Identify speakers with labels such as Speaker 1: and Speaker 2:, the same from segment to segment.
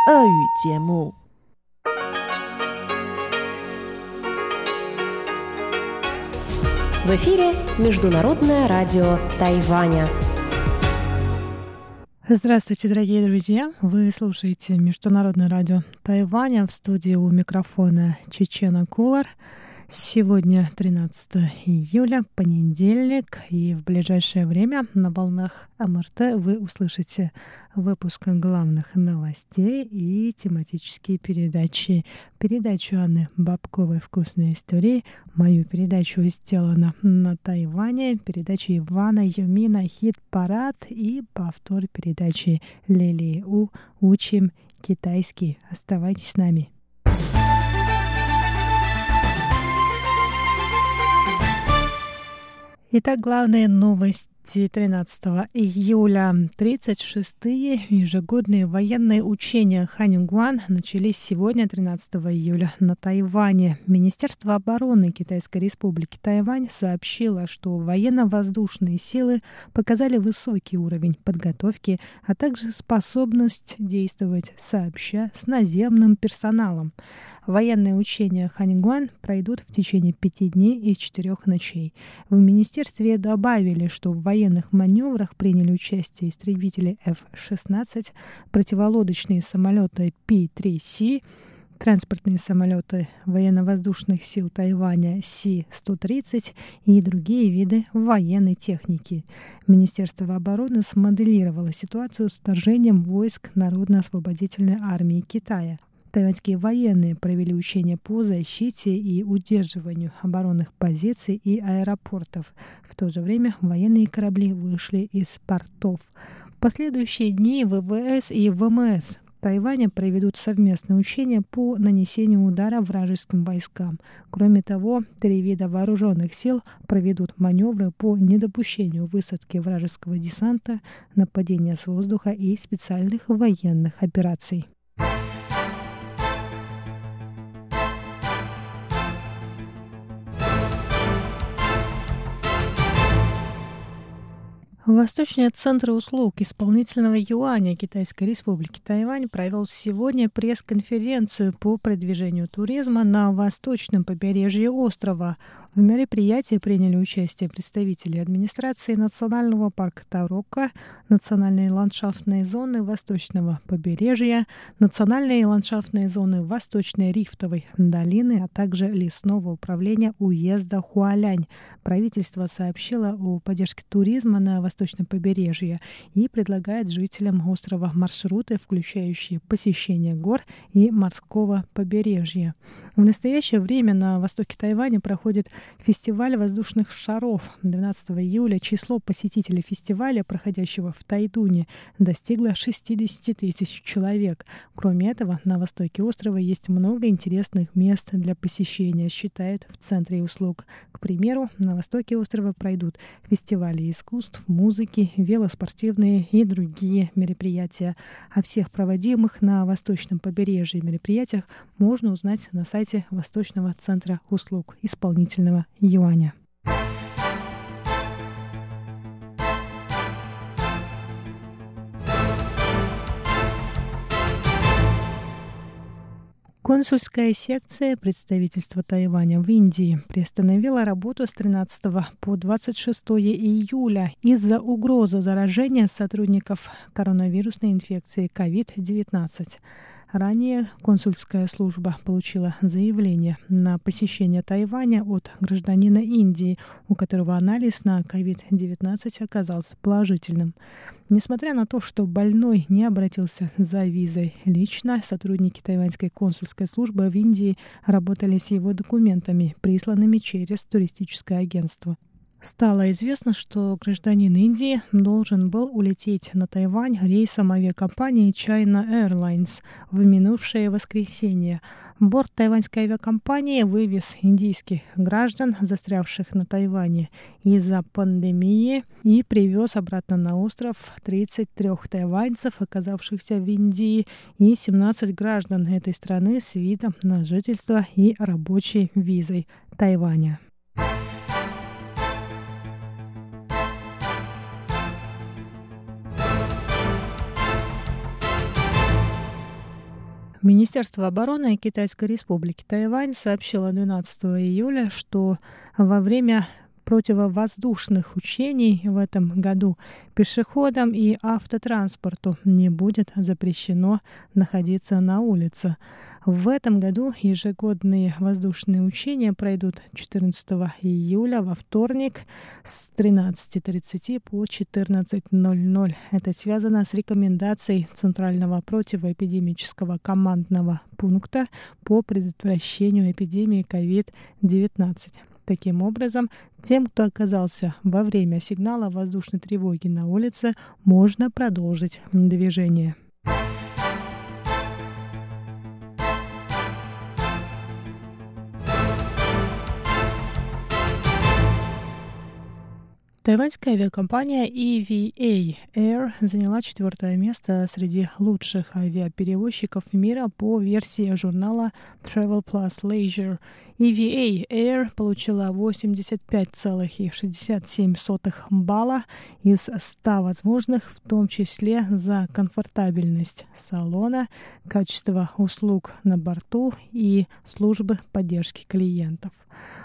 Speaker 1: 俄语节目。
Speaker 2: В эфире Международное радио Тайваня.
Speaker 3: Здравствуйте, дорогие друзья! Вы слушаете Международное радио Тайваня в студии у микрофона Чечена Кулар – Сегодня 13 июля, понедельник, и в ближайшее время на волнах МРТ вы услышите выпуск главных новостей и тематические передачи. Передачу Анны Бабковой «Вкусные истории», мою передачу «Сделано на Тайване», передачу Ивана Юмина «Хит-парад» и повтор передачи Лилии У «Учим китайский». Оставайтесь с нами. Итак, главная новость 13 июля 36-е ежегодные военные учения Ханингуан начались сегодня, 13 июля, на Тайване. Министерство обороны Китайской республики Тайвань сообщило, что военно-воздушные силы показали высокий уровень подготовки, а также способность действовать сообща с наземным персоналом. Военные учения Ханингуан пройдут в течение пяти дней и четырех ночей. В министерстве добавили, что в военных маневрах приняли участие истребители F-16, противолодочные самолеты P-3C, транспортные самолеты военно-воздушных сил Тайваня Си-130 и другие виды военной техники. Министерство обороны смоделировало ситуацию с вторжением войск Народно-освободительной армии Китая. Тайваньские военные провели учения по защите и удерживанию оборонных позиций и аэропортов. В то же время военные корабли вышли из портов. В последующие дни ВВС и ВМС Тайваня проведут совместные учения по нанесению удара вражеским войскам. Кроме того, три вида вооруженных сил проведут маневры по недопущению высадки вражеского десанта, нападения с воздуха и специальных военных операций. Восточный центр услуг исполнительного юаня Китайской республики Тайвань провел сегодня пресс-конференцию по продвижению туризма на восточном побережье острова. В мероприятии приняли участие представители администрации Национального парка Тарока, Национальной ландшафтной зоны Восточного побережья, Национальной ландшафтной зоны Восточной рифтовой долины, а также лесного управления уезда Хуалянь. Правительство сообщило о поддержке туризма на восточном побережье и предлагает жителям острова маршруты, включающие посещение гор и морского побережья. В настоящее время на востоке Тайваня проходит Фестиваль воздушных шаров 12 июля число посетителей фестиваля, проходящего в Тайдуне, достигло 60 тысяч человек. Кроме этого, на востоке острова есть много интересных мест для посещения, считают в Центре услуг. К примеру, на востоке острова пройдут фестивали искусств, музыки, велоспортивные и другие мероприятия. О всех проводимых на восточном побережье мероприятиях можно узнать на сайте Восточного центра услуг исполнительного юаня. Консульская секция представительства Тайваня в Индии приостановила работу с 13 по 26 июля из-за угрозы заражения сотрудников коронавирусной инфекции COVID-19. Ранее консульская служба получила заявление на посещение Тайваня от гражданина Индии, у которого анализ на COVID-19 оказался положительным. Несмотря на то, что больной не обратился за визой лично, сотрудники тайваньской консульской службы в Индии работали с его документами, присланными через туристическое агентство. Стало известно, что гражданин Индии должен был улететь на Тайвань рейсом авиакомпании China Airlines в минувшее воскресенье. Борт тайваньской авиакомпании вывез индийских граждан, застрявших на Тайване из-за пандемии, и привез обратно на остров 33 тайваньцев, оказавшихся в Индии, и 17 граждан этой страны с видом на жительство и рабочей визой Тайваня. Министерство обороны Китайской Республики Тайвань сообщило 12 июля, что во время противовоздушных учений в этом году пешеходам и автотранспорту не будет запрещено находиться на улице. В этом году ежегодные воздушные учения пройдут 14 июля во вторник с 13.30 по 14.00. Это связано с рекомендацией Центрального противоэпидемического командного пункта по предотвращению эпидемии COVID-19. Таким образом, тем, кто оказался во время сигнала воздушной тревоги на улице, можно продолжить движение. Тайваньская авиакомпания EVA Air заняла четвертое место среди лучших авиаперевозчиков мира по версии журнала Travel Plus Leisure. EVA Air получила 85,67 балла из 100 возможных, в том числе за комфортабельность салона, качество услуг на борту и службы поддержки клиентов.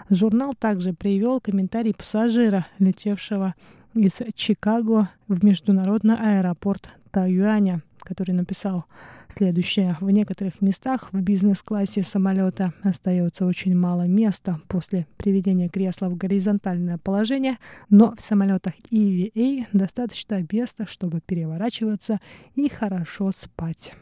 Speaker 3: Журнал также привел комментарий пассажира, летевшего из Чикаго в международный аэропорт Тайюаня, который написал следующее. В некоторых местах в бизнес-классе самолета остается очень мало места после приведения кресла в горизонтальное положение, но в самолетах EVA достаточно места, чтобы переворачиваться и хорошо спать.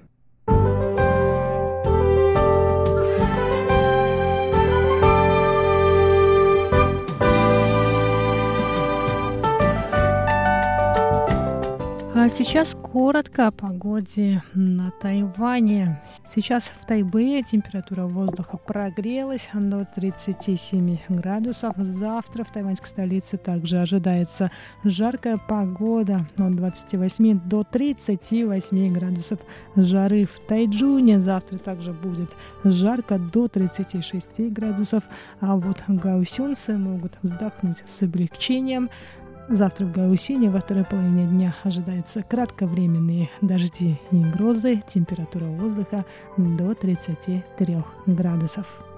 Speaker 3: А сейчас коротко о погоде на Тайване. Сейчас в Тайбэе температура воздуха прогрелась до 37 градусов. Завтра в тайваньской столице также ожидается жаркая погода от 28 до 38 градусов жары. В Тайджуне завтра также будет жарко до 36 градусов. А вот гаусюнцы могут вздохнуть с облегчением. Завтра в Гаусине во второй половине дня ожидаются кратковременные дожди и грозы. Температура воздуха до 33 градусов.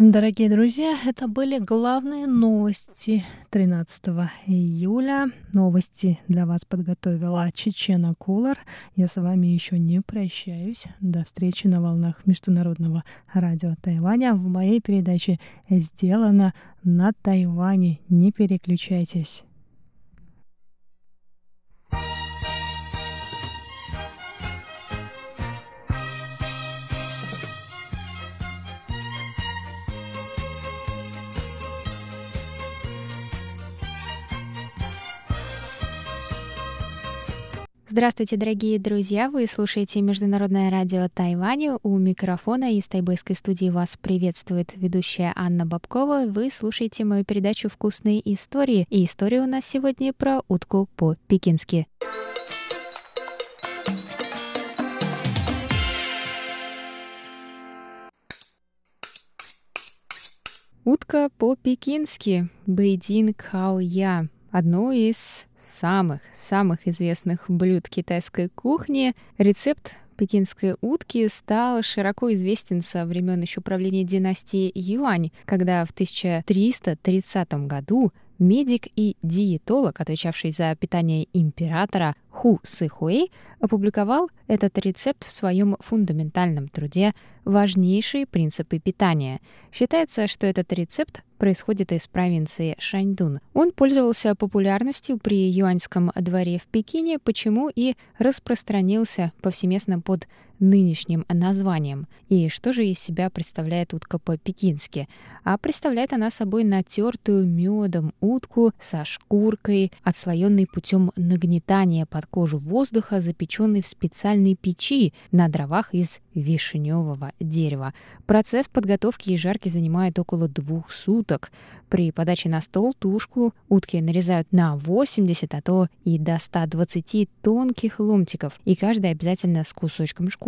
Speaker 3: Дорогие друзья, это были главные новости 13 июля. Новости для вас подготовила Чечена Кулар. Я с вами еще не прощаюсь. До встречи на волнах Международного радио Тайваня. В моей передаче «Сделано на Тайване». Не переключайтесь.
Speaker 1: Здравствуйте, дорогие друзья! Вы слушаете Международное радио Тайваню. У микрофона из тайбэйской студии вас приветствует ведущая Анна Бабкова. Вы слушаете мою передачу «Вкусные истории». И история у нас сегодня про утку по-пекински. Утка по-пекински. Бейдин Као Я одно из самых-самых известных блюд китайской кухни. Рецепт пекинской утки стал широко известен со времен еще правления династии Юань, когда в 1330 году медик и диетолог, отвечавший за питание императора Ху Сыхуэй, опубликовал этот рецепт в своем фундаментальном труде «Важнейшие принципы питания». Считается, что этот рецепт происходит из провинции Шаньдун. Он пользовался популярностью при юаньском дворе в Пекине, почему и распространился повсеместно под нынешним названием. И что же из себя представляет утка по-пекински? А представляет она собой натертую медом утку со шкуркой, отслоенной путем нагнетания под кожу воздуха, запеченной в специальной печи на дровах из вишневого дерева. Процесс подготовки и жарки занимает около двух суток. При подаче на стол тушку утки нарезают на 80, а то и до 120 тонких ломтиков, и каждый обязательно с кусочком шкурки.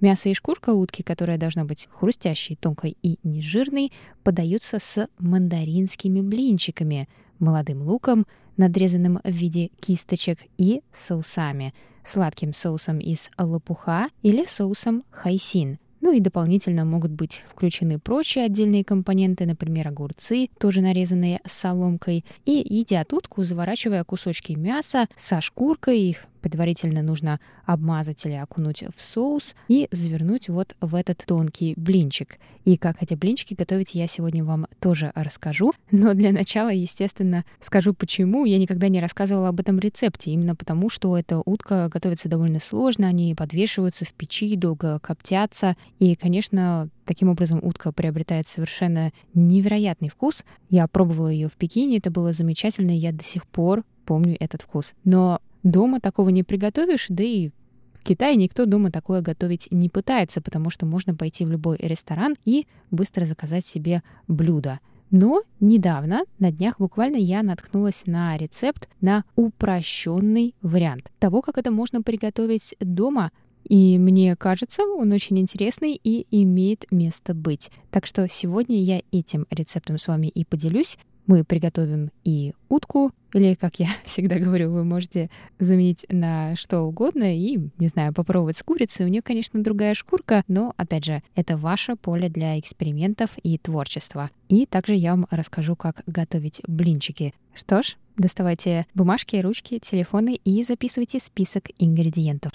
Speaker 1: Мясо и шкурка утки, которая должна быть хрустящей, тонкой и нежирной, подаются с мандаринскими блинчиками, молодым луком, надрезанным в виде кисточек, и соусами. Сладким соусом из лопуха или соусом хайсин. Ну и дополнительно могут быть включены прочие отдельные компоненты, например, огурцы, тоже нарезанные соломкой. И едят утку, заворачивая кусочки мяса со шкуркой, их предварительно нужно обмазать или окунуть в соус и завернуть вот в этот тонкий блинчик. И как эти блинчики готовить я сегодня вам тоже расскажу. Но для начала, естественно, скажу почему. Я никогда не рассказывала об этом рецепте. Именно потому, что эта утка готовится довольно сложно. Они подвешиваются в печи, долго коптятся. И, конечно, Таким образом, утка приобретает совершенно невероятный вкус. Я пробовала ее в Пекине, это было замечательно, и я до сих пор помню этот вкус. Но Дома такого не приготовишь, да и в Китае никто дома такое готовить не пытается, потому что можно пойти в любой ресторан и быстро заказать себе блюдо. Но недавно, на днях буквально, я наткнулась на рецепт на упрощенный вариант того, как это можно приготовить дома. И мне кажется, он очень интересный и имеет место быть. Так что сегодня я этим рецептом с вами и поделюсь. Мы приготовим и утку, или, как я всегда говорю, вы можете заменить на что угодно и, не знаю, попробовать с курицей. У нее, конечно, другая шкурка, но, опять же, это ваше поле для экспериментов и творчества. И также я вам расскажу, как готовить блинчики. Что ж, доставайте бумажки, ручки, телефоны и записывайте список ингредиентов.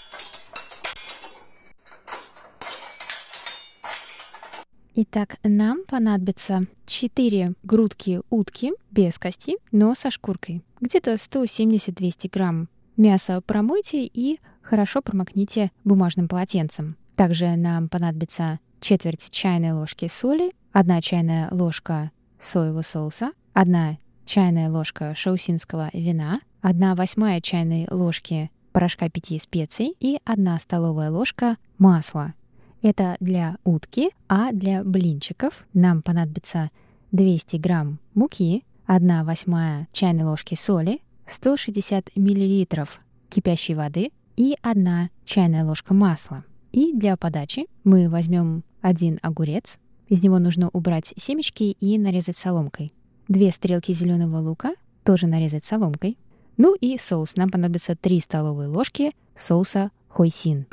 Speaker 1: Итак, нам понадобится 4 грудки утки без кости, но со шкуркой. Где-то 170-200 грамм. Мясо промойте и хорошо промокните бумажным полотенцем. Также нам понадобится четверть чайной ложки соли, 1 чайная ложка соевого соуса, 1 чайная ложка шаусинского вина, 1 восьмая чайной ложки порошка пяти специй и 1 столовая ложка масла. Это для утки, а для блинчиков нам понадобится 200 грамм муки, 1 восьмая чайной ложки соли, 160 миллилитров кипящей воды и 1 чайная ложка масла. И для подачи мы возьмем один огурец, из него нужно убрать семечки и нарезать соломкой. Две стрелки зеленого лука тоже нарезать соломкой. Ну и соус. Нам понадобится 3 столовые ложки соуса хойсин.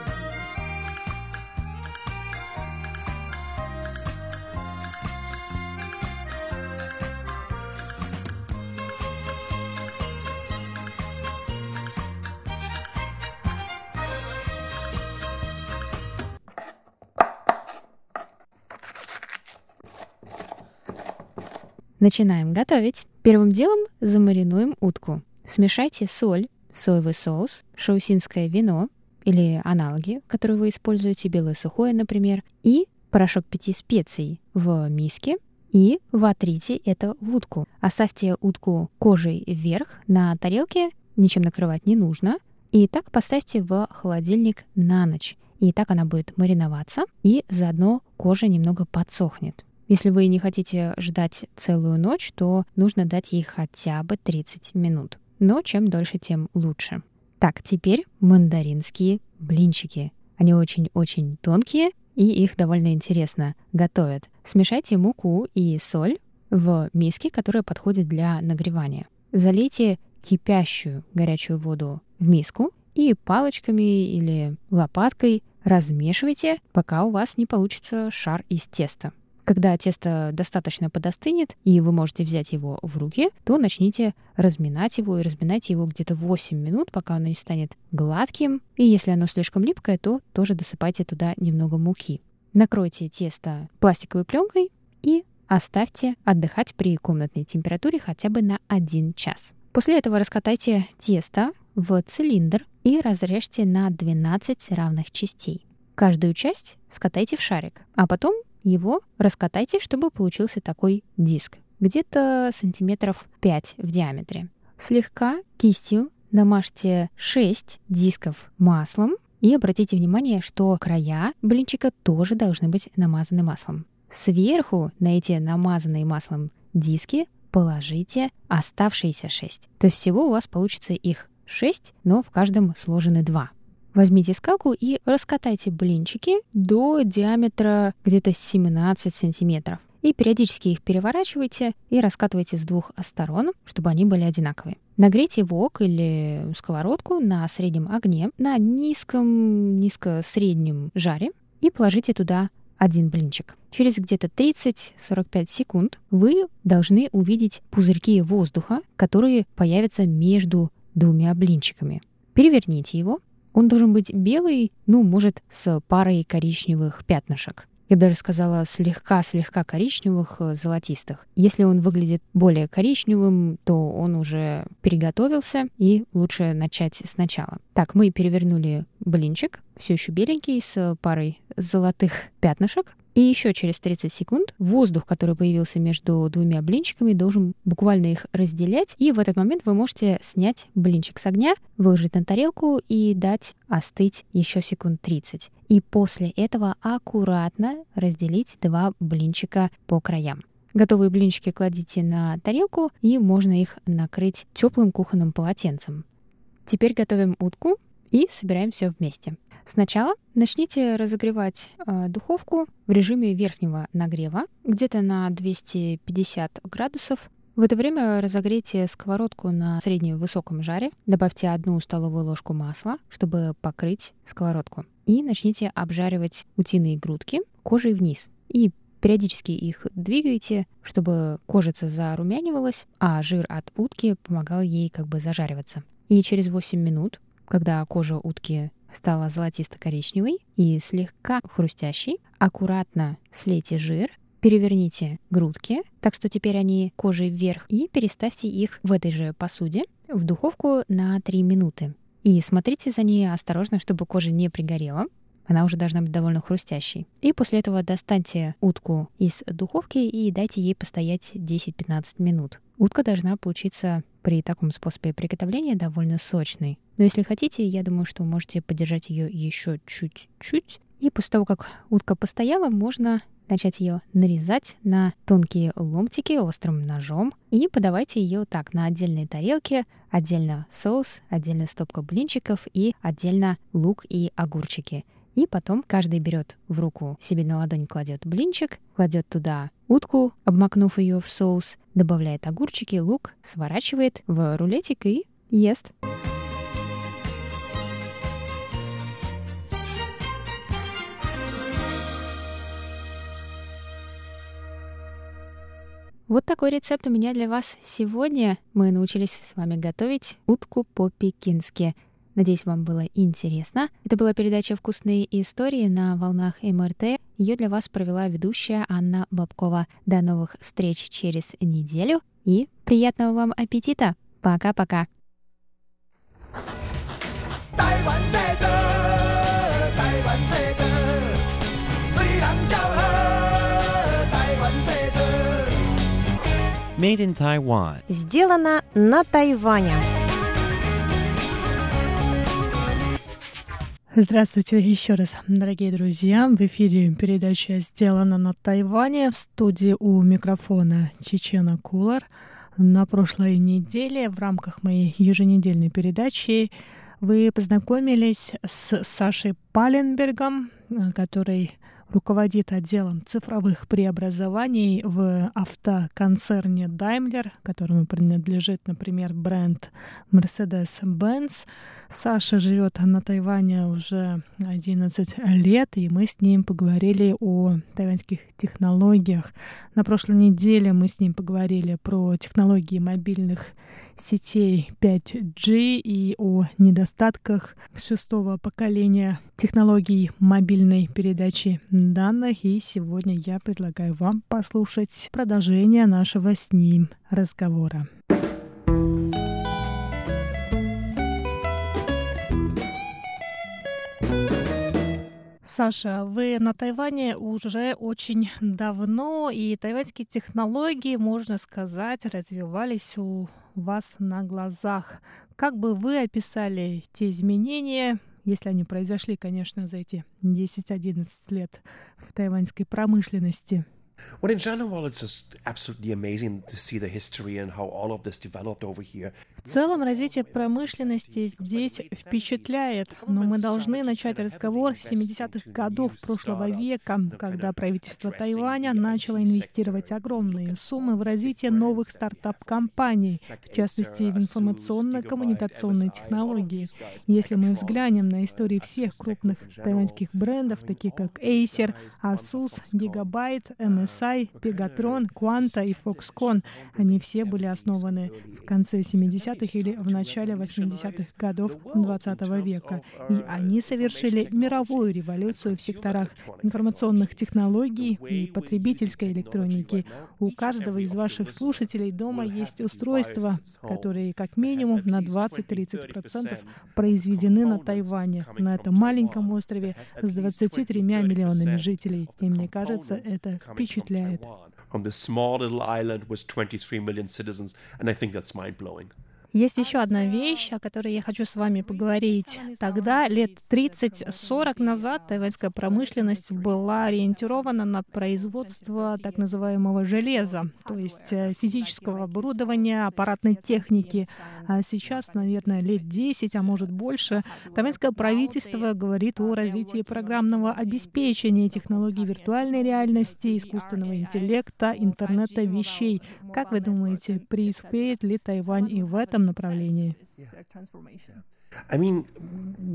Speaker 1: Начинаем готовить. Первым делом замаринуем утку. Смешайте соль, соевый соус, шаусинское вино или аналоги, которые вы используете, белое сухое, например, и порошок пяти специй в миске и вотрите это в утку. Оставьте утку кожей вверх на тарелке, ничем накрывать не нужно. И так поставьте в холодильник на ночь. И так она будет мариноваться, и заодно кожа немного подсохнет. Если вы не хотите ждать целую ночь, то нужно дать ей хотя бы 30 минут. Но чем дольше, тем лучше. Так, теперь мандаринские блинчики. Они очень-очень тонкие, и их довольно интересно готовят. Смешайте муку и соль в миске, которая подходит для нагревания. Залейте кипящую горячую воду в миску и палочками или лопаткой размешивайте, пока у вас не получится шар из теста. Когда тесто достаточно подостынет, и вы можете взять его в руки, то начните разминать его и разминайте его где-то 8 минут, пока оно не станет гладким. И если оно слишком липкое, то тоже досыпайте туда немного муки. Накройте тесто пластиковой пленкой и оставьте отдыхать при комнатной температуре хотя бы на 1 час. После этого раскатайте тесто в цилиндр и разрежьте на 12 равных частей. Каждую часть скатайте в шарик, а потом его раскатайте, чтобы получился такой диск, где-то сантиметров 5 в диаметре. Слегка кистью намажьте 6 дисков маслом и обратите внимание, что края блинчика тоже должны быть намазаны маслом. Сверху на эти намазанные маслом диски положите оставшиеся 6. То есть всего у вас получится их 6, но в каждом сложены 2. Возьмите скалку и раскатайте блинчики до диаметра где-то 17 сантиметров. и периодически их переворачивайте и раскатывайте с двух сторон, чтобы они были одинаковые. Нагрейте вок или сковородку на среднем огне на низком, низко-среднем жаре и положите туда один блинчик. Через где-то 30-45 секунд вы должны увидеть пузырьки воздуха, которые появятся между двумя блинчиками. Переверните его. Он должен быть белый, ну, может, с парой коричневых пятнышек я даже сказала, слегка-слегка коричневых, э, золотистых. Если он выглядит более коричневым, то он уже переготовился, и лучше начать сначала. Так, мы перевернули блинчик, все еще беленький, с парой золотых пятнышек. И еще через 30 секунд воздух, который появился между двумя блинчиками, должен буквально их разделять. И в этот момент вы можете снять блинчик с огня, выложить на тарелку и дать остыть еще секунд 30. И после этого аккуратно разделить два блинчика по краям. Готовые блинчики кладите на тарелку и можно их накрыть теплым кухонным полотенцем. Теперь готовим утку и собираем все вместе. Сначала начните разогревать э, духовку в режиме верхнего нагрева, где-то на 250 градусов. В это время разогрейте сковородку на среднем высоком жаре, добавьте одну столовую ложку масла, чтобы покрыть сковородку. И начните обжаривать утиные грудки кожей вниз. И периодически их двигайте, чтобы кожица зарумянивалась, а жир от утки помогал ей как бы зажариваться. И через 8 минут, когда кожа утки стала золотисто-коричневой и слегка хрустящей. Аккуратно слейте жир, переверните грудки, так что теперь они кожей вверх, и переставьте их в этой же посуде в духовку на 3 минуты. И смотрите за ней осторожно, чтобы кожа не пригорела. Она уже должна быть довольно хрустящей. И после этого достаньте утку из духовки и дайте ей постоять 10-15 минут. Утка должна получиться при таком способе приготовления довольно сочной. Но если хотите, я думаю, что можете подержать ее еще чуть-чуть. И после того, как утка постояла, можно начать ее нарезать на тонкие ломтики острым ножом и подавайте ее так на отдельной тарелке, отдельно соус, отдельно стопка блинчиков и отдельно лук и огурчики. И потом каждый берет в руку, себе на ладонь кладет блинчик, кладет туда утку, обмакнув ее в соус, добавляет огурчики, лук, сворачивает в рулетик и ест. Вот такой рецепт у меня для вас сегодня. Мы научились с вами готовить утку по-пекински. Надеюсь, вам было интересно. Это была передача «Вкусные истории» на волнах МРТ. Ее для вас провела ведущая Анна Бабкова. До новых встреч через неделю и приятного вам аппетита! Пока-пока!
Speaker 2: Made in Taiwan. Сделано на Тайване.
Speaker 3: Здравствуйте еще раз, дорогие друзья. В эфире передача «Сделана на Тайване». В студии у микрофона Чечена Кулар. На прошлой неделе в рамках моей еженедельной передачи вы познакомились с Сашей Паленбергом, который руководит отделом цифровых преобразований в автоконцерне Daimler, которому принадлежит, например, бренд Mercedes-Benz. Саша живет на Тайване уже 11 лет, и мы с ним поговорили о тайваньских технологиях. На прошлой неделе мы с ним поговорили про технологии мобильных сетей 5G и о недостатках шестого поколения технологий мобильной передачи данных. И сегодня я предлагаю вам послушать продолжение нашего с ним разговора. Саша, вы на Тайване уже очень давно, и тайваньские технологии, можно сказать, развивались у вас на глазах. Как бы вы описали те изменения, если они произошли, конечно, за эти 10-11 лет в тайваньской промышленности?
Speaker 4: Well, in general, it's just absolutely amazing to see the history and how all of this developed over here.
Speaker 3: В целом, развитие промышленности здесь впечатляет, но мы должны начать разговор с 70-х годов прошлого века, когда правительство Тайваня начало инвестировать огромные суммы в развитие новых стартап-компаний, в частности, в информационно-коммуникационные технологии. Если мы взглянем на истории всех крупных тайваньских брендов, таких как Acer, Asus, Gigabyte, MSI, Pegatron, Quanta и Foxconn, они все были основаны в конце 70-х 70-х или в начале 80-х годов 20 века. И они совершили мировую революцию в секторах информационных технологий и потребительской электроники. У каждого из ваших слушателей дома есть устройства, которые как минимум на 20-30% произведены на Тайване, на этом маленьком острове с 23 миллионами жителей. И мне кажется, это впечатляет.
Speaker 4: впечатляет. This small little island with 23 million citizens, and I think that's mind-blowing.
Speaker 3: Есть еще одна вещь, о которой я хочу с вами поговорить. Тогда, лет 30-40 назад, тайваньская промышленность была ориентирована на производство так называемого железа, то есть э, физического оборудования, аппаратной техники. А сейчас, наверное, лет 10, а может больше, тайваньское правительство говорит о развитии программного обеспечения технологий виртуальной реальности, искусственного интеллекта, интернета вещей. Как вы думаете, преуспеет ли Тайвань и в этом направлении.
Speaker 4: I mean,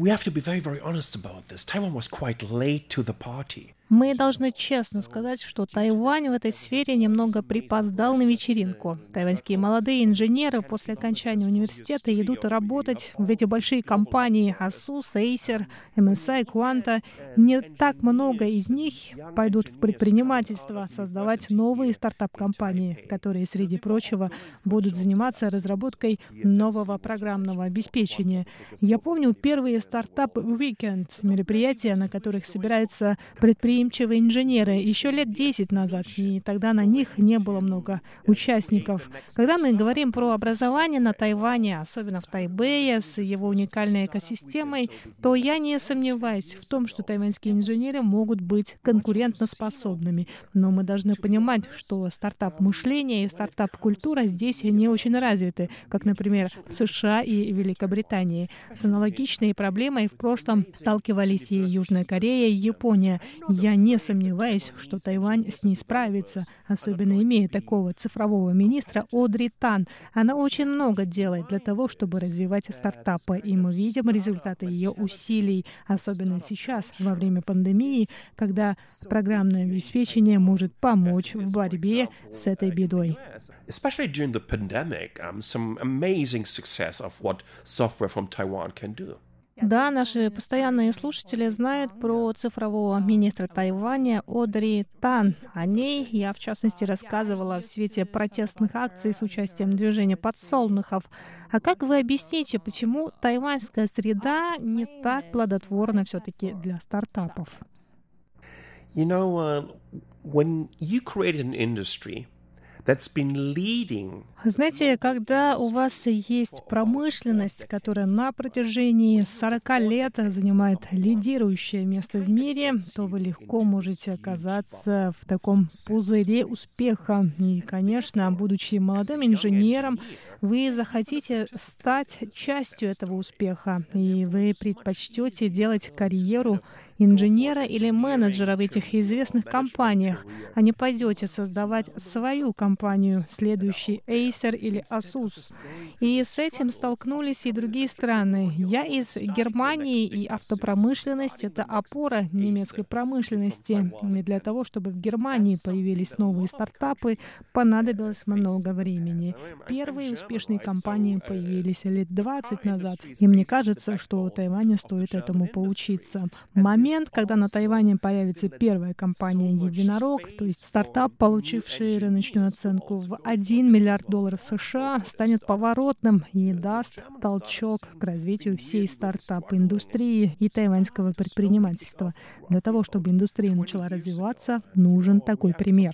Speaker 4: we have to be very, very honest about this. Taiwan was quite late to the party.
Speaker 3: Мы должны честно сказать, что Тайвань в этой сфере немного припоздал на вечеринку. Тайваньские молодые инженеры после окончания университета идут работать в эти большие компании Asus, Acer, MSI, Quanta. Не так много из них пойдут в предпринимательство, создавать новые стартап-компании, которые, среди прочего, будут заниматься разработкой нового программного обеспечения. Я помню первые Weekend, мероприятия, на которых собираются предприниматели предприимчивые инженеры еще лет 10 назад, и тогда на них не было много участников. Когда мы говорим про образование на Тайване, особенно в Тайбэе, с его уникальной экосистемой, то я не сомневаюсь в том, что тайваньские инженеры могут быть конкурентоспособными. Но мы должны понимать, что стартап-мышление и стартап-культура здесь не очень развиты, как, например, в США и Великобритании. С аналогичной проблемой в прошлом сталкивались и Южная Корея, и Япония. Я я не сомневаюсь, что Тайвань с ней справится, особенно имея такого цифрового министра Одри Тан. Она очень много делает для того, чтобы развивать стартапы, и мы видим результаты ее усилий, особенно сейчас, во время пандемии, когда программное обеспечение может помочь в борьбе с этой бедой.
Speaker 4: Um, software from Taiwan can do.
Speaker 3: Да, наши постоянные слушатели знают про цифрового министра Тайваня Одри Тан. О ней я, в частности, рассказывала в свете протестных акций с участием движения подсолнухов. А как вы объясните, почему тайваньская среда не так плодотворна все-таки для стартапов?
Speaker 4: You know, uh, when you create an industry,
Speaker 3: знаете, когда у вас есть промышленность, которая на протяжении 40 лет занимает лидирующее место в мире, то вы легко можете оказаться в таком пузыре успеха. И, конечно, будучи молодым инженером, вы захотите стать частью этого успеха, и вы предпочтете делать карьеру инженера или менеджера в этих известных компаниях, а не пойдете создавать свою компанию, следующий Acer или Asus. И с этим столкнулись и другие страны. Я из Германии, и автопромышленность — это опора немецкой промышленности. И для того, чтобы в Германии появились новые стартапы, понадобилось много времени. Первые успешные компании появились лет 20 назад. И мне кажется, что Тайваню стоит этому поучиться. Момент, когда на Тайване появится первая компания «Единорог», то есть стартап, получивший рыночную оценку в 1 миллиард долларов США, станет поворотным и даст толчок к развитию всей стартап-индустрии и тайваньского предпринимательства. Для того, чтобы индустрия начала развиваться, нужен такой пример.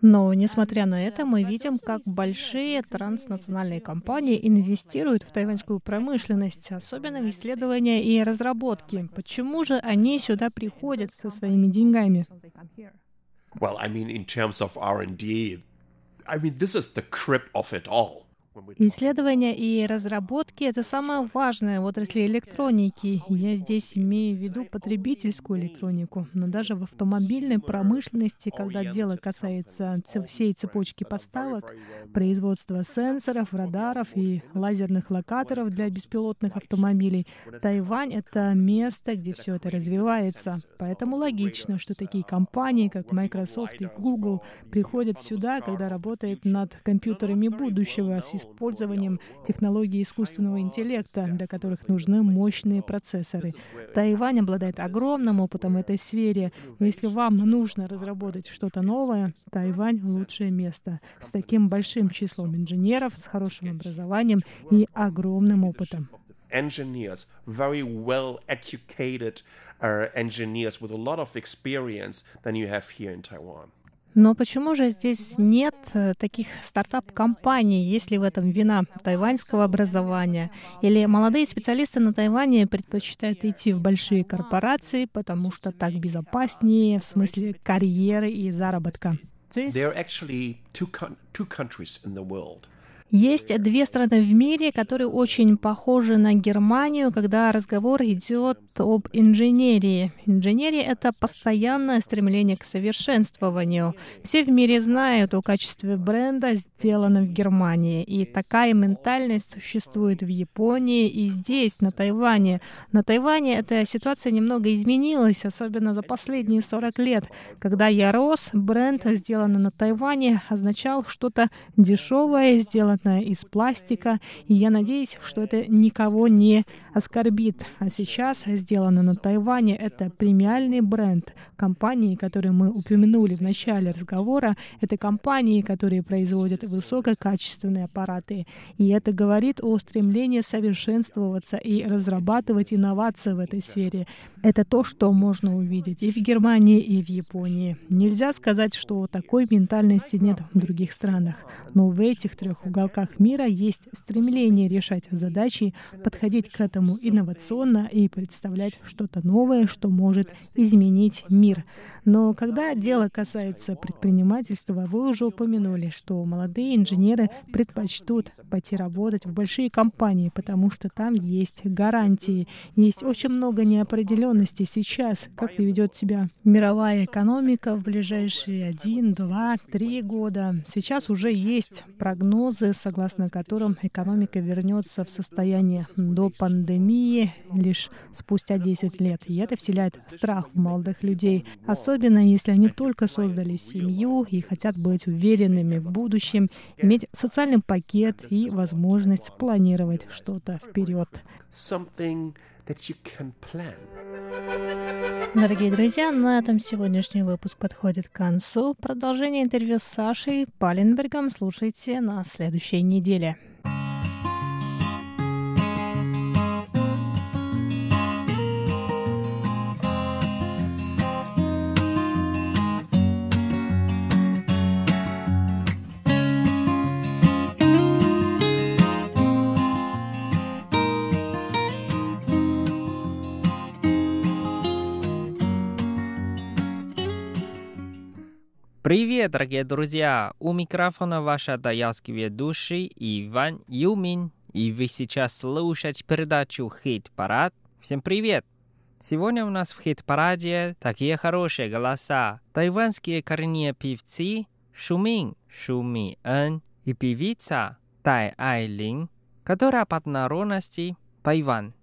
Speaker 3: Но, несмотря на это, мы видим, как большие транснациональные компании инвестируют в тайваньскую промышленность, особенно в исследования и разработки. Почему же они сюда приходят со своими деньгами?
Speaker 4: Well, I mean, in terms of R&D, I mean, this is the crib of it all.
Speaker 3: Исследования и разработки — это самое важное в отрасли электроники. Я здесь имею в виду потребительскую электронику. Но даже в автомобильной промышленности, когда дело касается всей цепочки поставок, производства сенсоров, радаров и лазерных локаторов для беспилотных автомобилей, Тайвань — это место, где все это развивается. Поэтому логично, что такие компании, как Microsoft и Google, приходят сюда, когда работают над компьютерами будущего с использованием технологий искусственного интеллекта, для которых нужны мощные процессоры. Тайвань обладает огромным опытом в этой сфере. Если вам нужно разработать что-то новое, Тайвань — лучшее место с таким большим числом инженеров, с хорошим образованием и огромным опытом.
Speaker 4: engineers, very well educated uh, engineers with a lot of experience than you have here in Taiwan.
Speaker 3: Но почему же здесь нет э, таких стартап-компаний, если в этом вина тайваньского образования? Или молодые специалисты на Тайване предпочитают идти в большие корпорации, потому что так безопаснее в смысле карьеры и заработка?
Speaker 4: There are actually two, two countries in the world
Speaker 3: есть две страны в мире, которые очень похожи на Германию, когда разговор идет об инженерии. Инженерия — это постоянное стремление к совершенствованию. Все в мире знают о качестве бренда, сделанном в Германии. И такая ментальность существует в Японии и здесь, на Тайване. На Тайване эта ситуация немного изменилась, особенно за последние 40 лет. Когда я рос, бренд, сделанный на Тайване, означал что-то дешевое, сделанное сделанное из пластика, и я надеюсь, что это никого не оскорбит. А сейчас сделано на Тайване это премиальный бренд. Компании, которые мы упомянули в начале разговора, это компании, которые производят высококачественные аппараты. И это говорит о стремлении совершенствоваться и разрабатывать инновации в этой сфере. Это то, что можно увидеть и в Германии, и в Японии. Нельзя сказать, что такой ментальности нет в других странах. Но в этих трех уголках мира есть стремление решать задачи, подходить к этому инновационно и представлять что-то новое, что может изменить мир. Но когда дело касается предпринимательства, вы уже упомянули, что молодые инженеры предпочтут пойти работать в большие компании, потому что там есть гарантии. Есть очень много неопределенности сейчас, как поведет себя мировая экономика в ближайшие один, два, три года. Сейчас уже есть прогнозы согласно которым экономика вернется в состояние до пандемии лишь спустя 10 лет. И это вселяет страх в молодых людей, особенно если они только создали семью и хотят быть уверенными в будущем, иметь социальный пакет и возможность планировать что-то вперед. Дорогие друзья, на этом сегодняшний выпуск подходит к концу. Продолжение интервью с Сашей Паленбергом слушайте на следующей неделе.
Speaker 5: Привет, дорогие друзья! У микрофона ваш даялский ведущий Иван Юмин, и вы сейчас слушаете передачу «Хит-парад». Всем привет! Сегодня у нас в хит-параде такие хорошие голоса. Тайванские коренные певцы Шумин Шуми Эн и певица Тай Айлин, которая под народности Тайвань.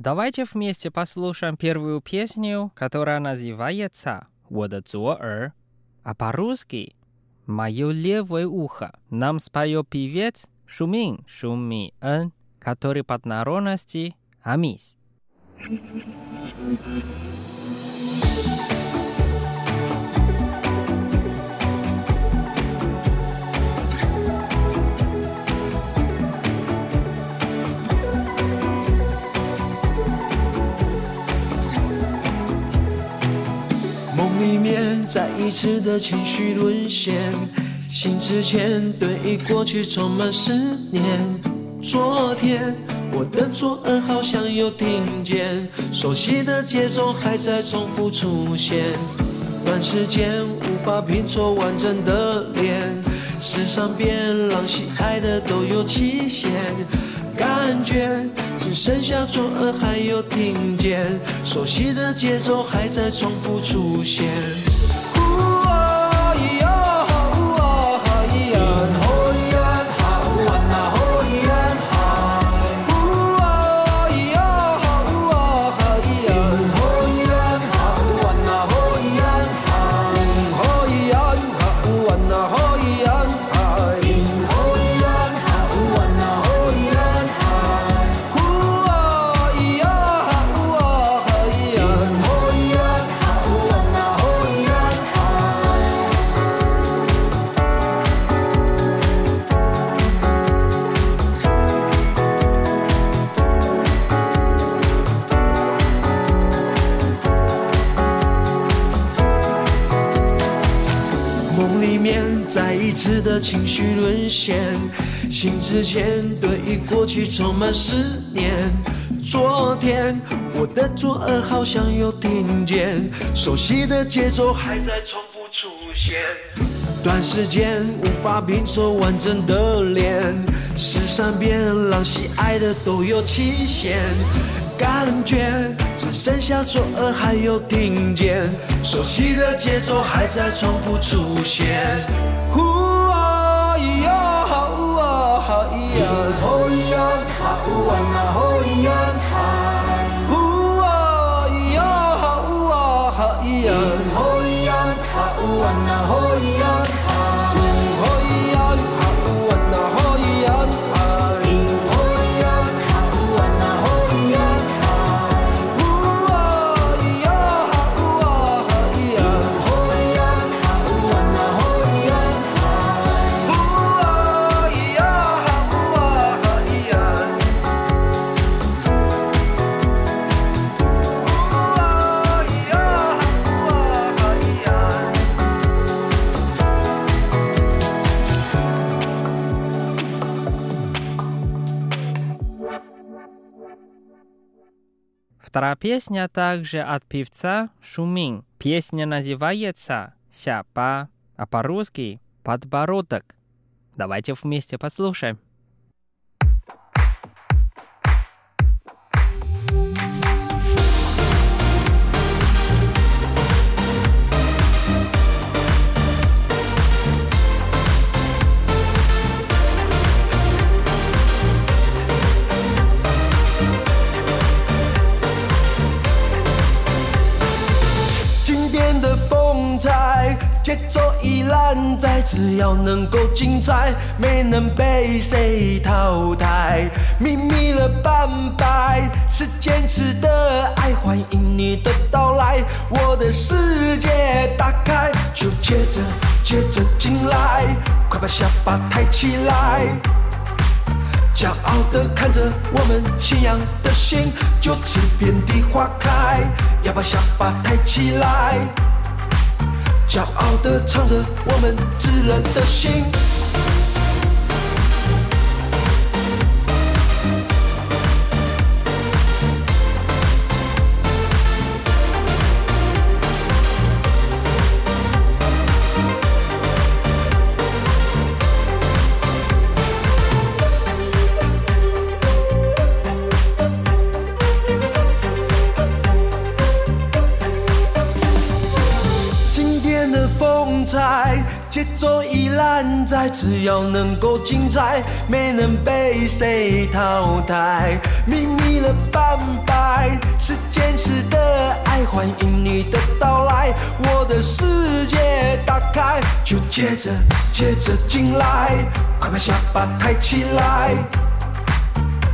Speaker 5: Давайте вместе послушаем первую песню, которая называется «我的左耳», а по-русски «Мое левое ухо». Нам споет певец Шумин Шуми Эн, который под народности Амис.
Speaker 6: 里面再一次的情绪沦陷，醒之前对于过去充满思念。昨天我的左耳好像又听见熟悉的节奏还在重复出现，短时间无法拼凑完整的脸，世上变浪喜爱的都有期限。感觉只剩下左耳还有听见，熟悉的节奏还在重复出现。情绪沦陷，心之间对于过去充满思念。昨天我的左耳好像又听见熟悉的节奏还在重复出现。短时间无法拼凑完整的脸，世上变浪喜爱的都有期限。感觉只剩下左耳还有听见熟悉的节奏还在重复出现。
Speaker 5: Песня также от певца Шумин. Песня называется «Сяпа», а по-русски «Подбородок». Давайте вместе послушаем.
Speaker 6: 站在，只要能够精彩，没能被谁淘汰。秘密了半白，是坚持的爱，欢迎你的到来，我的世界打开，就接着接着进来，快把下巴抬起来，骄傲的看着我们信仰的心，就此遍地花开，要把下巴抬起来。骄傲地唱着我们炙热的心。现在，只要能够精彩，没能被谁淘汰。秘密了半白，是坚持的爱，欢迎你的到来，我的世界打开，就接着接着进来，快把下巴抬起来，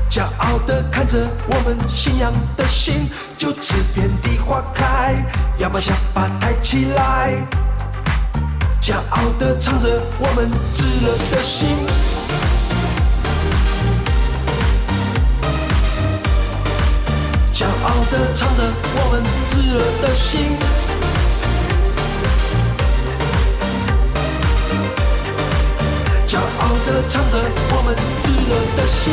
Speaker 6: 骄傲的看着我们信仰的心，就此遍地花开，要把下巴抬起来。骄傲的唱着我们炙热的心。骄傲的唱着我们炙热的心。骄傲的唱着我们炙热的心。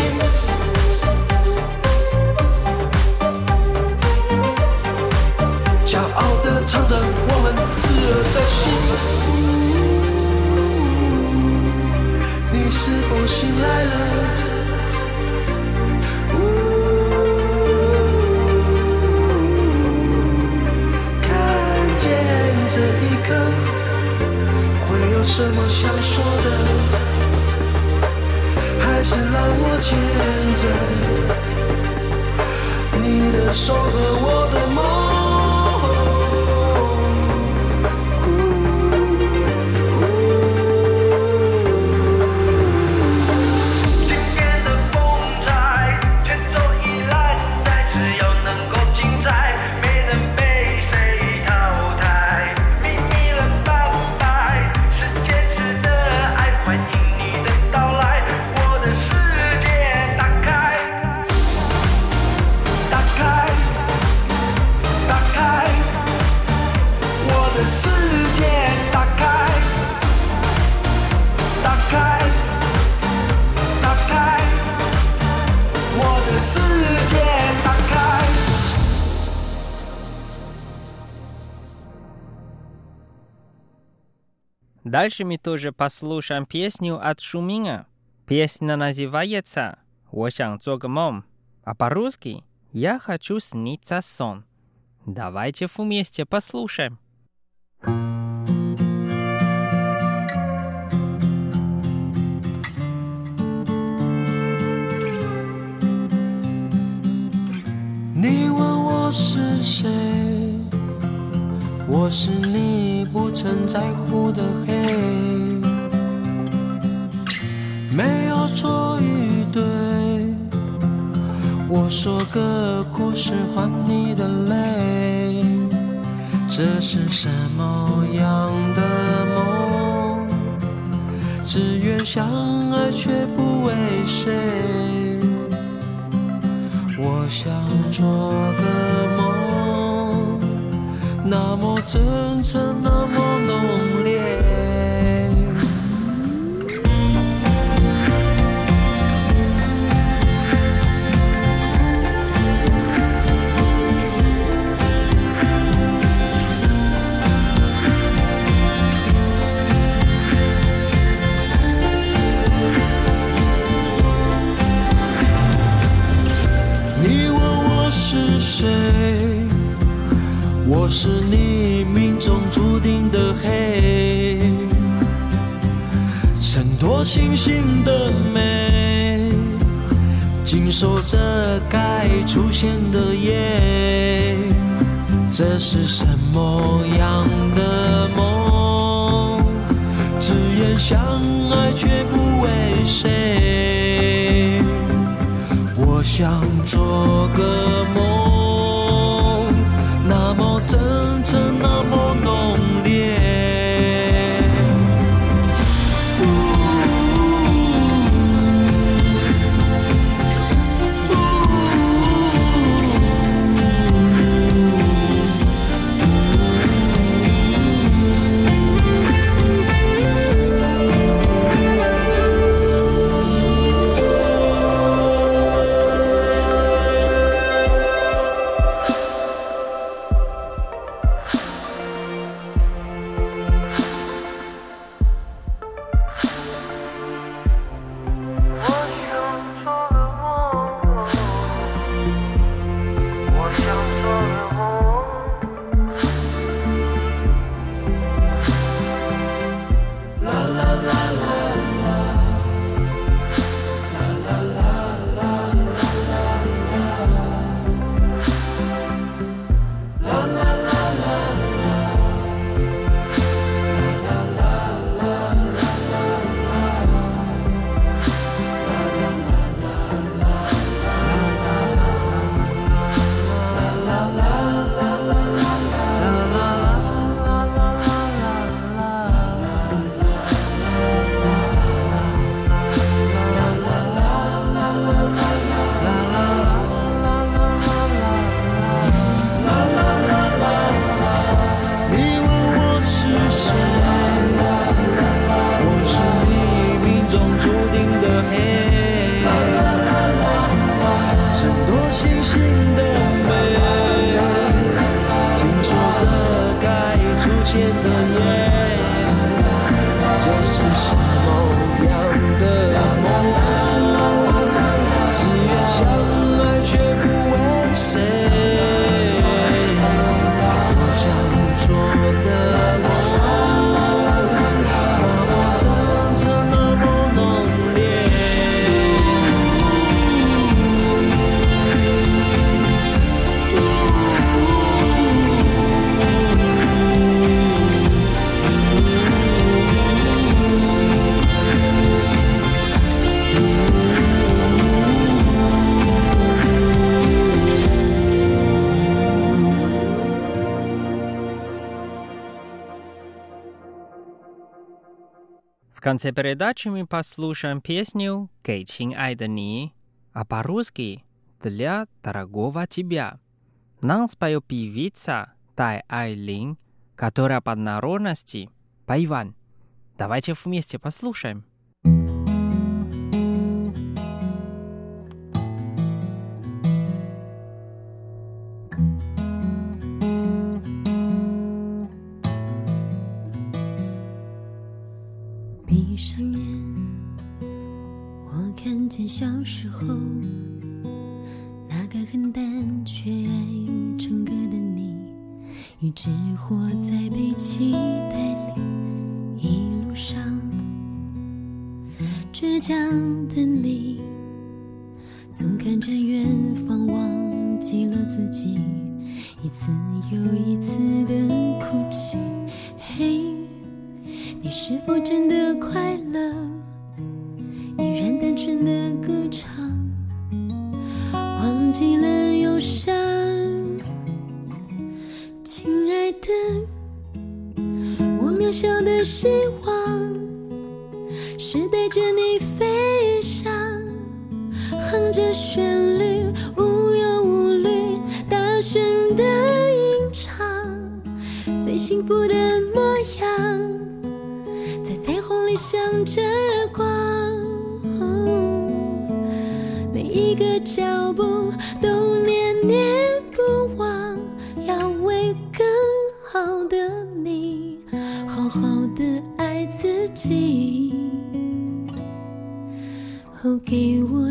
Speaker 6: 骄傲的唱着我们炙热的心。我醒来了？看见这一刻，会有什么想说的，还是让我牵着你的手和我的梦。
Speaker 5: Дальше мы тоже послушаем песню от Шуминя. Песня называется «我想做个梦», а по-русски «Я хочу сниться сон». Давайте вместе послушаем.
Speaker 6: 你问 我是？你不曾在乎的黑，没有错与对。我说个故事换你的泪，这是什么样的梦？只愿相爱却不为谁。我想做个梦。那么真诚，那么浓我是你命中注定的黑，衬托星星的美，紧守着该出现的夜。这是什么样的梦？只言相爱却不为谁。我想做个梦。
Speaker 5: Конце передачи мы послушаем песню «Кей Чин Ай да Ни», а по-русски «Для дорогого тебя». Нам споет певица Тай Ай Лин, которая по народности Пайван. Давайте вместе послушаем.
Speaker 7: 我看见小时候那个很单却爱唱歌的你，一直活在被期待里，一路上倔强的你，总看着远方，忘记了自己，一次又一次的哭泣。嘿。你是否真的快乐？依然单纯的歌唱，忘记了忧伤。亲爱的，我渺小的希望是带着你飞翔，哼着旋律，无忧无虑，大声的吟唱，最幸福的每个脚步都念念不忘，要为更好的你，好好的爱自己。哦，给我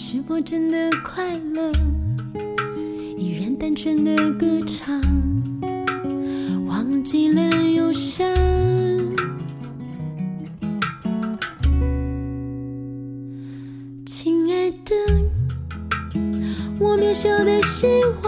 Speaker 7: 是否真的快乐？依然单纯的歌唱，忘记了忧伤。亲爱的，我渺小的希望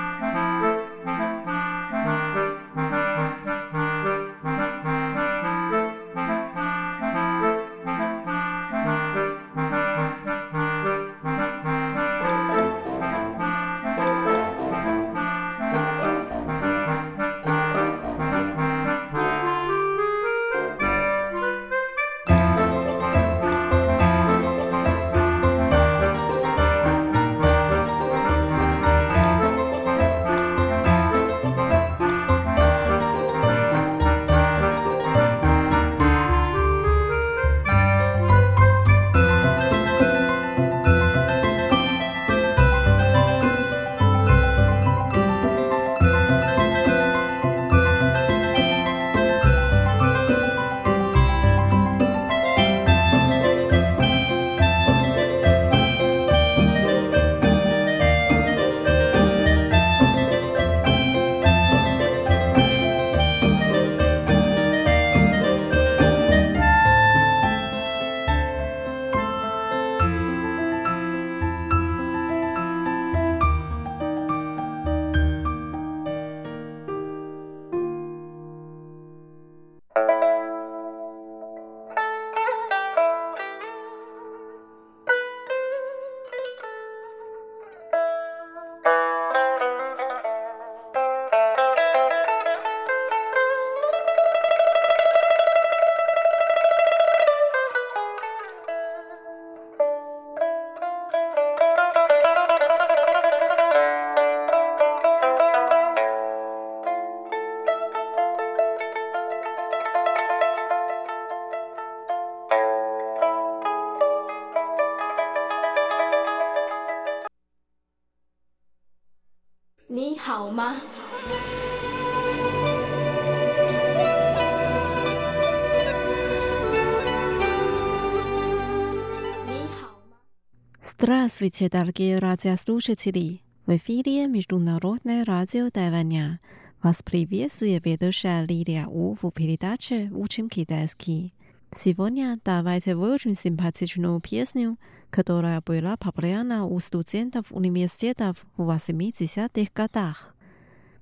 Speaker 2: Здравствуйте, дорогие радиослушатели! В эфире Международное радио Тайваня. Вас приветствует ведущая Лилия У в передаче «Учим китайский». Сегодня давайте выучим симпатичную песню, которая была популярна у студентов университета в 80-х годах.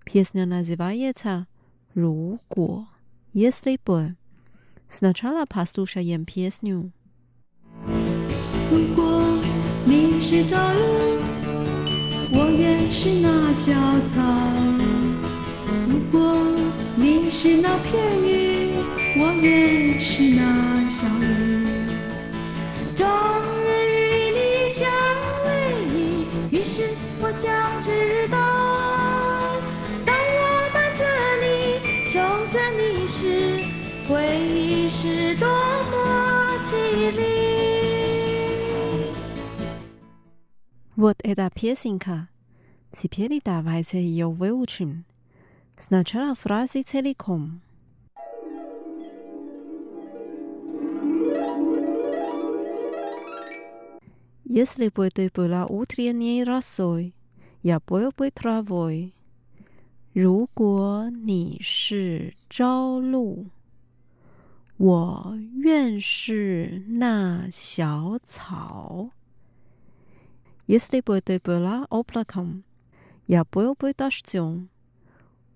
Speaker 2: Песня называется «Ру «Если бы». Сначала послушаем песню.
Speaker 7: 如果是朝露，我也是那小草；如果你是那片云，我也是那小雨。
Speaker 2: эта песенка. Теперь давайте ее выучим. Сначала фразы целиком. Если бы ты была утренней росой, я был бы травой. 如果你是朝露，我愿是那小草。 если бы ты была облаком, я был бы дождем.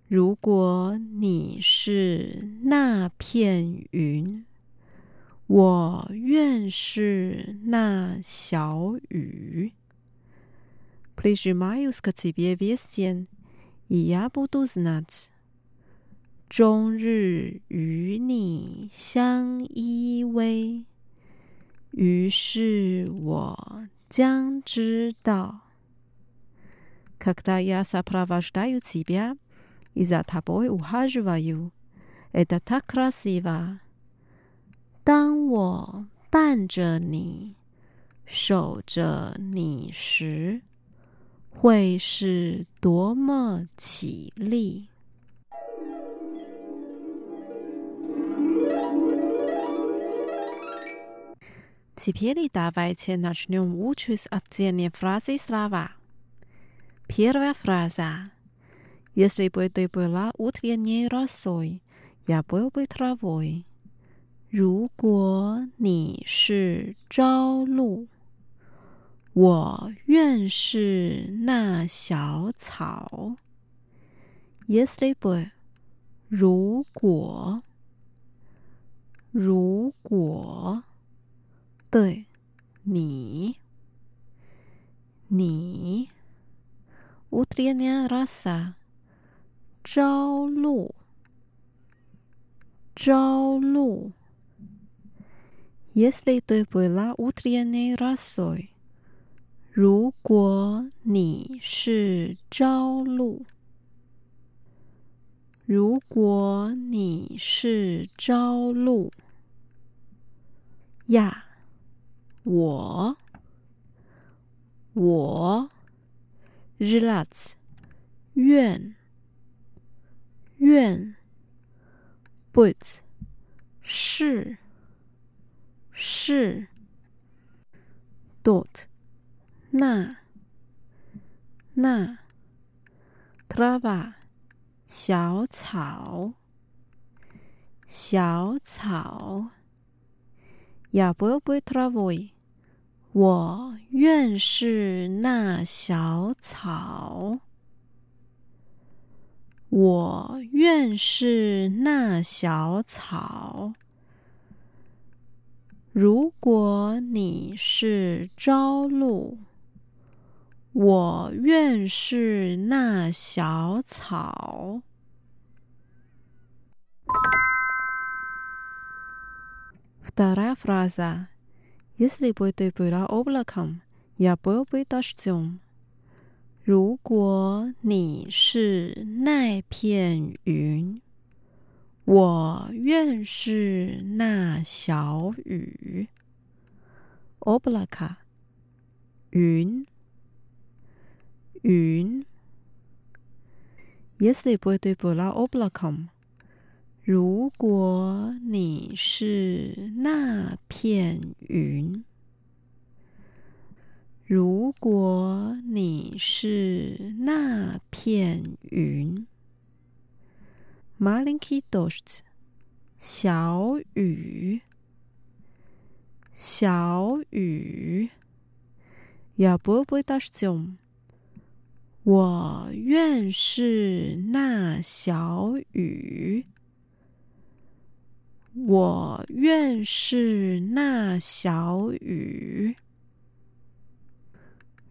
Speaker 2: 如果你是那片云，我愿是那小雨。Прижимаюсь к тебе весь день, и я буду знать. 终日与你相依偎，于是我 将知道。Когда я сопровождаю тебя и за тобой ухаживаю, это так красиво. 当我伴着你，守着你时，会是多么绮丽。 Теперь давайте начнем учить отдельные фразы слова. Первая фраза. Если бы ты была утренней росой, я был бы травой. 如果你是朝露，我愿是那小草。Если бы，如果，如果， 对，你，你，утренняя роса，朝露，朝露。Если ты была утренней росой，如果你是朝露，如果你是朝露，呀， 我，我，zlat，愿，愿，but，是，是，dot，那，那，trava，小草，小草。小草我愿是那小草，我愿是那小草。如果你是朝露，我愿是那小草。Вторая фраза: Если бы ты была облаком, я был бы дождем。如果你是那片云。我愿是那小雨，oblaka，云，云。Если бы ты была облаком， 如果你是那片云，如果你是那片云，Malinki dost，小雨，小雨，Yabubu dostum，我愿是那小雨。我愿是那小雨。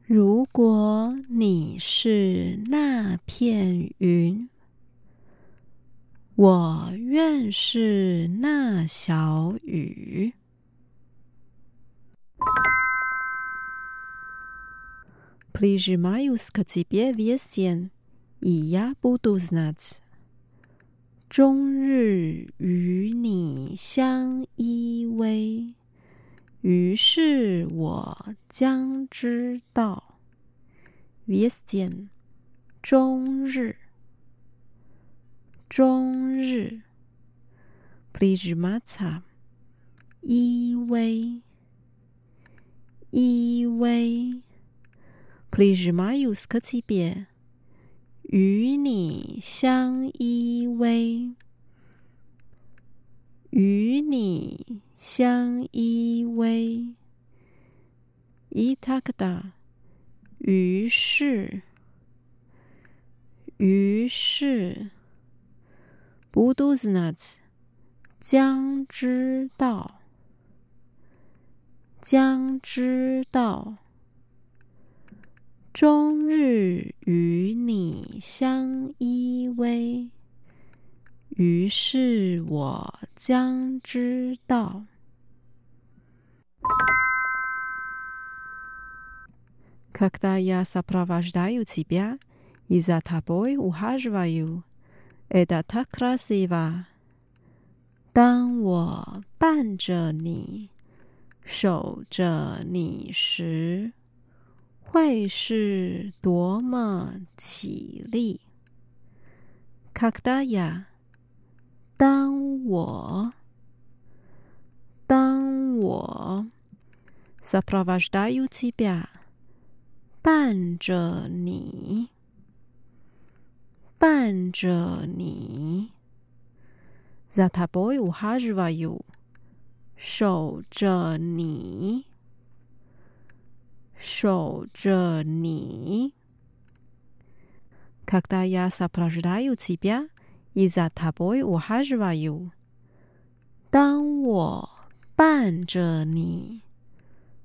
Speaker 2: 如果你是那片云。我愿是那小雨。Прижимаюсь к тебе весь день, и я буду знать。 终日与你相依偎。于是我将知道，visten，终日，终日，prijmata，依偎，依偎，prijmajuskatibie。与你相依偎，与你相依偎。伊塔克达，于是，于是，布杜斯纳茨将知道，将知道。终日与你相依偎，于是我将知道。Когда я сопровождаю тебя, и за тобой ухаживаю. Это так красиво。当我伴着你，守着你时， 会是多么绮丽。Когда я，当我，当我，сопровождаю тебя，伴着你。伴着你，за тобой ухаживаю， 守着你， 守着你。Когда я сопровождаю тебя и за тобой ухаживаю，当我伴着你，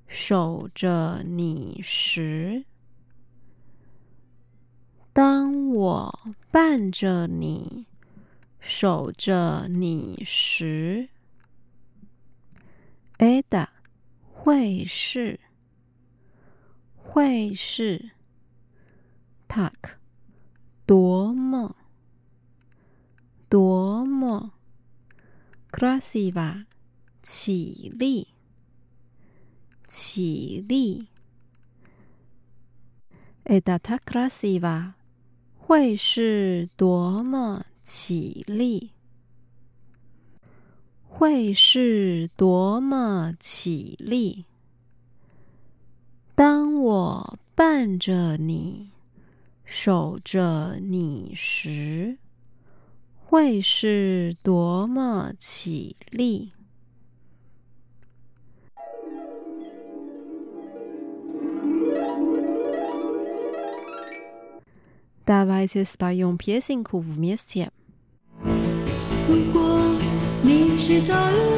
Speaker 2: 守着你时，当我伴着你，守着你时，Ada 会是 会是，Tak 多么多么，Krasiva 起立起立，Ada tak krasiva 会是多么起立，会是多么起立。当我伴着你，守着你时，会是多么绮丽！大外些是
Speaker 8: 把用偏心苦福面前。如果你是朝阳，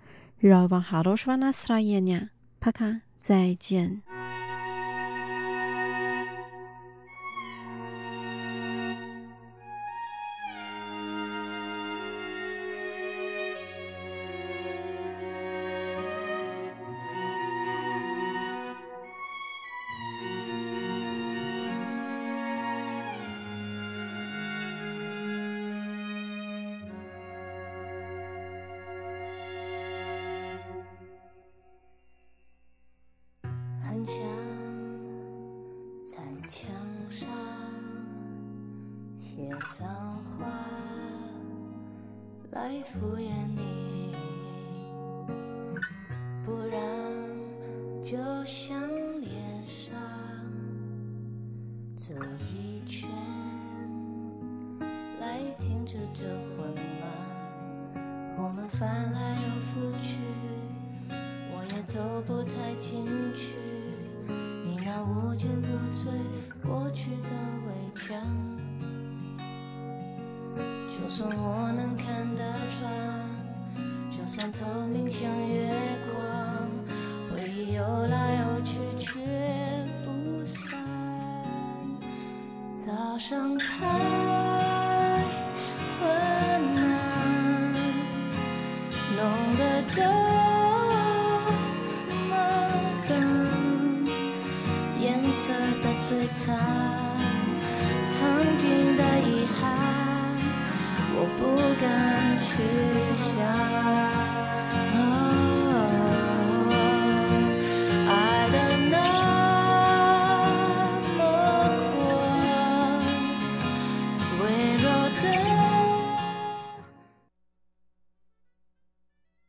Speaker 2: 让我
Speaker 8: 们哈喽，舒 Harus Wan 再见。来敷衍你，不然就像脸上这一圈来停止这混乱，我们翻来又覆去。我也走不太进去，你那无坚不摧过去的围墙。就算我能看得穿，就算透明像月光，回忆又来 to